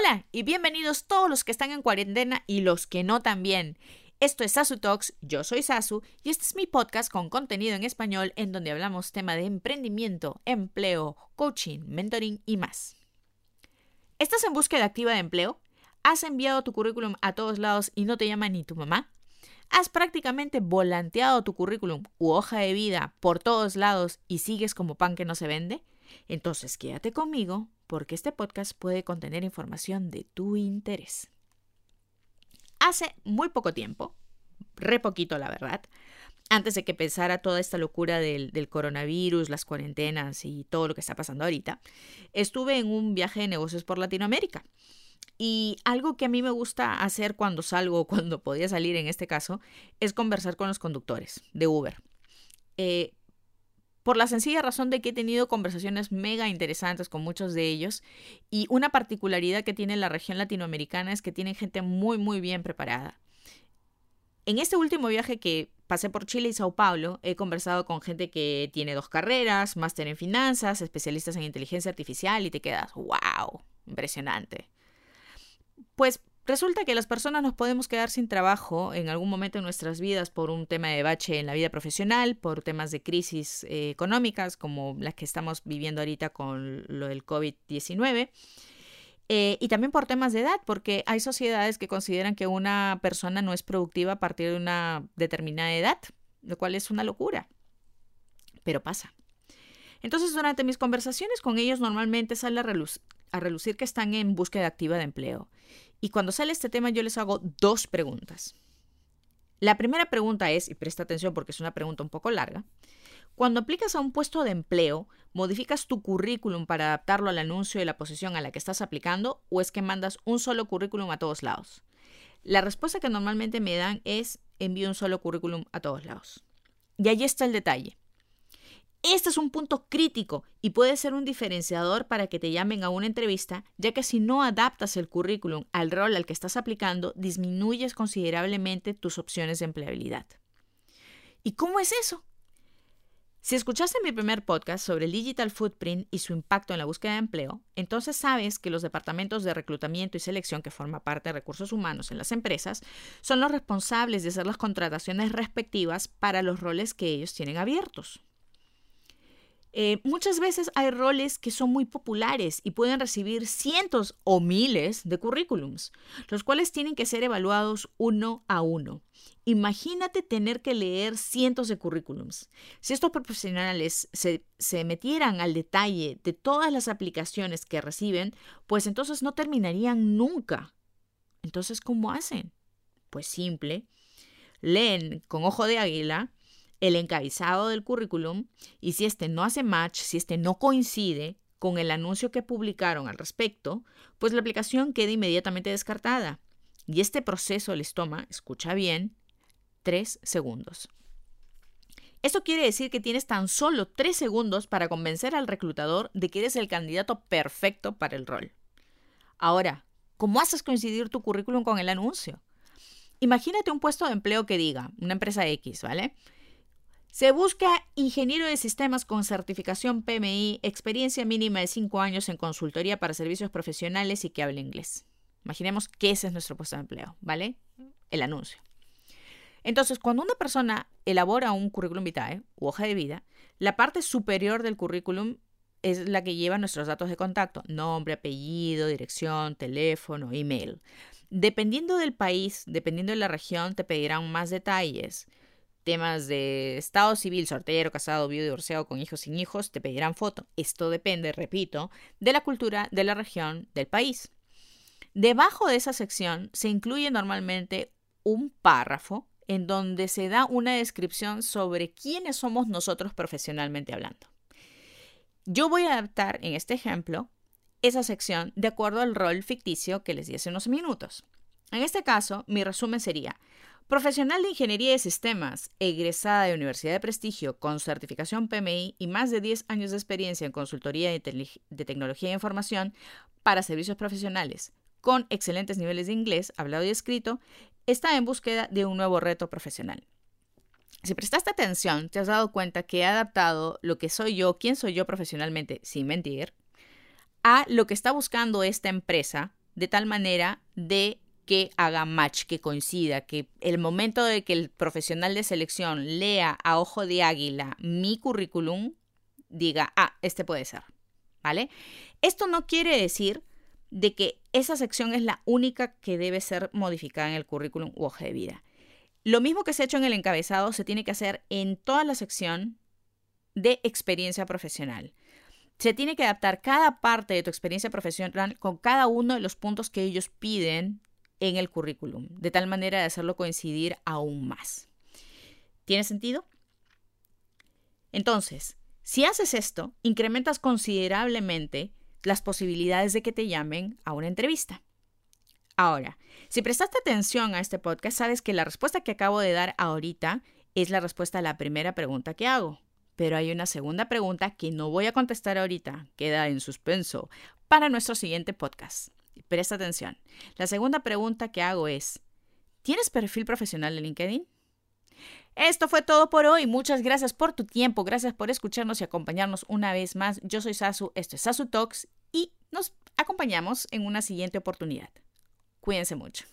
Hola y bienvenidos todos los que están en cuarentena y los que no también. Esto es Sasu Talks, yo soy Sasu y este es mi podcast con contenido en español en donde hablamos tema de emprendimiento, empleo, coaching, mentoring y más. ¿Estás en búsqueda activa de empleo? ¿Has enviado tu currículum a todos lados y no te llama ni tu mamá? ¿Has prácticamente volanteado tu currículum u hoja de vida por todos lados y sigues como pan que no se vende? Entonces quédate conmigo porque este podcast puede contener información de tu interés. Hace muy poco tiempo, re poquito la verdad, antes de que empezara toda esta locura del, coronavirus, las cuarentenas y todo lo que está pasando ahorita, estuve en un viaje de negocios por Latinoamérica. Y algo que a mí me gusta hacer cuando salgo, cuando podía salir en este caso, es conversar con los conductores de Uber. Eh, por la sencilla razón de que he tenido conversaciones mega interesantes con muchos de ellos y una particularidad que tiene la región latinoamericana es que tienen gente muy muy bien preparada. En este último viaje que pasé por Chile y Sao Paulo, he conversado con gente que tiene dos carreras, máster en finanzas, especialistas en inteligencia artificial y te quedas, wow, impresionante. Pues Resulta que las personas nos podemos quedar sin trabajo en algún momento en nuestras vidas por un tema de bache en la vida profesional, por temas de crisis eh, económicas como las que estamos viviendo ahorita con lo del COVID-19. Eh, y también por temas de edad, porque hay sociedades que consideran que una persona no es productiva a partir de una determinada edad, lo cual es una locura. Pero pasa. Entonces, durante mis conversaciones con ellos normalmente sale a, a relucir que están en búsqueda activa de empleo. Y cuando sale este tema yo les hago dos preguntas. La primera pregunta es, y presta atención porque es una pregunta un poco larga, cuando aplicas a un puesto de empleo, ¿modificas tu currículum para adaptarlo al anuncio de la posición a la que estás aplicando o es que mandas un solo currículum a todos lados? La respuesta que normalmente me dan es envío un solo currículum a todos lados. Y ahí está el detalle. Este es un punto crítico y puede ser un diferenciador para que te llamen a una entrevista, ya que si no adaptas el currículum al rol al que estás aplicando, disminuyes considerablemente tus opciones de empleabilidad. ¿Y cómo es eso? Si escuchaste mi primer podcast sobre el digital footprint y su impacto en la búsqueda de empleo, entonces sabes que los departamentos de reclutamiento y selección que forman parte de recursos humanos en las empresas son los responsables de hacer las contrataciones respectivas para los roles que ellos tienen abiertos. Eh, muchas veces hay roles que son muy populares y pueden recibir cientos o miles de currículums, los cuales tienen que ser evaluados uno a uno. Imagínate tener que leer cientos de currículums. Si estos profesionales se, se metieran al detalle de todas las aplicaciones que reciben, pues entonces no terminarían nunca. Entonces, ¿cómo hacen? Pues simple. Leen con ojo de águila el encabezado del currículum y si este no hace match, si este no coincide con el anuncio que publicaron al respecto, pues la aplicación queda inmediatamente descartada. Y este proceso les toma, escucha bien, tres segundos. Esto quiere decir que tienes tan solo tres segundos para convencer al reclutador de que eres el candidato perfecto para el rol. Ahora, ¿cómo haces coincidir tu currículum con el anuncio? Imagínate un puesto de empleo que diga, una empresa X, ¿vale? Se busca ingeniero de sistemas con certificación PMI, experiencia mínima de 5 años en consultoría para servicios profesionales y que hable inglés. Imaginemos que ese es nuestro puesto de empleo, ¿vale? El anuncio. Entonces, cuando una persona elabora un currículum vitae u hoja de vida, la parte superior del currículum es la que lleva nuestros datos de contacto, nombre, apellido, dirección, teléfono, email. Dependiendo del país, dependiendo de la región, te pedirán más detalles temas de estado civil, soltero, casado, viudo, divorciado, con hijos, sin hijos, te pedirán foto. Esto depende, repito, de la cultura, de la región, del país. Debajo de esa sección se incluye normalmente un párrafo en donde se da una descripción sobre quiénes somos nosotros profesionalmente hablando. Yo voy a adaptar en este ejemplo esa sección de acuerdo al rol ficticio que les di hace unos minutos. En este caso, mi resumen sería, Profesional de Ingeniería de Sistemas, egresada de Universidad de Prestigio con certificación PMI y más de 10 años de experiencia en consultoría de, tecnología de información para servicios profesionales, con excelentes niveles de inglés, hablado y escrito, está en búsqueda de un nuevo reto profesional. Si prestaste atención, te has dado cuenta que he adaptado lo que soy yo, quién soy yo profesionalmente, sin mentir, a lo que está buscando esta empresa de tal manera de que haga match, que coincida, que el momento de que el profesional de selección lea a ojo de águila mi currículum, diga, ah, este puede ser, ¿vale? Esto no quiere decir de que esa sección es la única que debe ser modificada en el currículum u hoja de vida. Lo mismo que se ha hecho en el encabezado se tiene que hacer en toda la sección de experiencia profesional. Se tiene que adaptar cada parte de tu experiencia profesional con cada uno de los puntos que ellos piden en el currículum, de tal manera de hacerlo coincidir aún más. ¿Tiene sentido? Entonces, si haces esto, incrementas considerablemente las posibilidades de que te llamen a una entrevista. Ahora, si prestaste atención a este podcast, sabes que la respuesta que acabo de dar ahorita es la respuesta a la primera pregunta que hago. Pero hay una segunda pregunta que no voy a contestar ahorita, queda en suspenso, para nuestro siguiente podcast. Presta atención. La segunda pregunta que hago es, ¿tienes perfil profesional en LinkedIn? Esto fue todo por hoy. Muchas gracias por tu tiempo. Gracias por escucharnos y acompañarnos una vez más. Yo soy Sasu, esto es Sasu Talks y nos acompañamos en una siguiente oportunidad. Cuídense mucho.